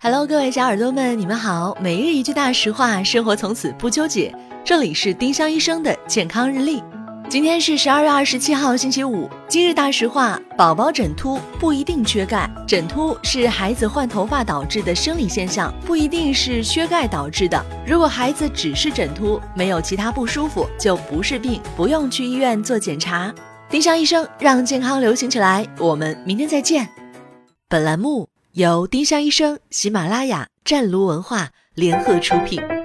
Hello，各位小耳朵们，你们好。每日一句大实话，生活从此不纠结。这里是丁香医生的健康日历。今天是十二月二十七号，星期五。今日大实话：宝宝枕秃不一定缺钙，枕秃是孩子换头发导致的生理现象，不一定是缺钙导致的。如果孩子只是枕秃，没有其他不舒服，就不是病，不用去医院做检查。丁香医生让健康流行起来，我们明天再见。本栏目。由丁香医生、喜马拉雅、湛庐文化联合出品。